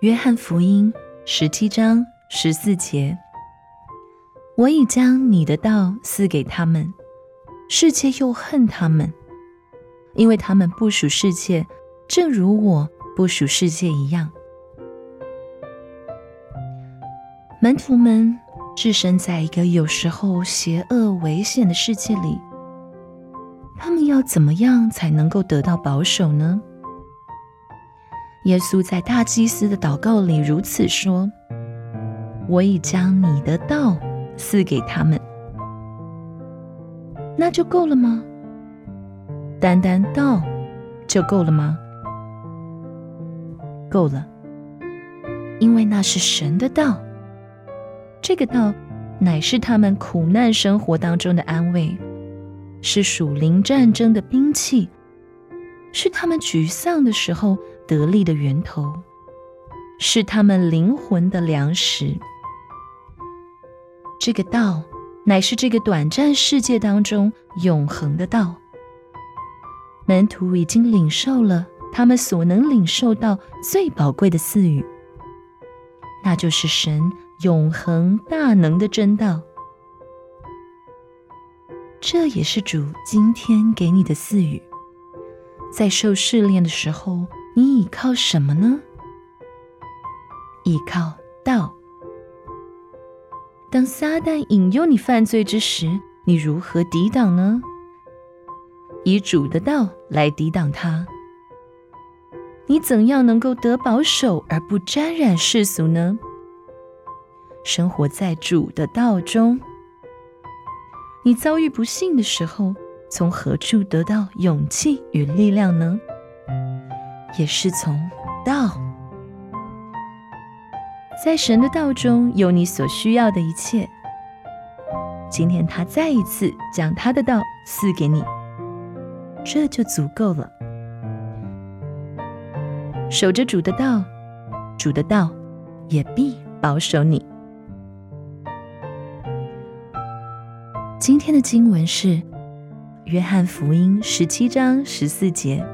约翰福音十七章十四节：“我已将你的道赐给他们，世界又恨他们，因为他们不属世界，正如我不属世界一样。”门徒们置身在一个有时候邪恶危险的世界里，他们要怎么样才能够得到保守呢？耶稣在大祭司的祷告里如此说：“我已将你的道赐给他们，那就够了吗？单单道就够了吗？够了，因为那是神的道。这个道乃是他们苦难生活当中的安慰，是属灵战争的兵器，是他们沮丧的时候。”得力的源头，是他们灵魂的粮食。这个道，乃是这个短暂世界当中永恒的道。门徒已经领受了他们所能领受到最宝贵的赐予，那就是神永恒大能的真道。这也是主今天给你的赐予，在受试炼的时候。你倚靠什么呢？倚靠道。当撒旦引诱你犯罪之时，你如何抵挡呢？以主的道来抵挡他。你怎样能够得保守而不沾染世俗呢？生活在主的道中。你遭遇不幸的时候，从何处得到勇气与力量呢？也是从道，在神的道中有你所需要的一切。今天他再一次将他的道赐给你，这就足够了。守着主的道，主的道也必保守你。今天的经文是《约翰福音》十七章十四节。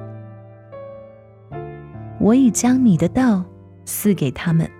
我已将你的道赐给他们。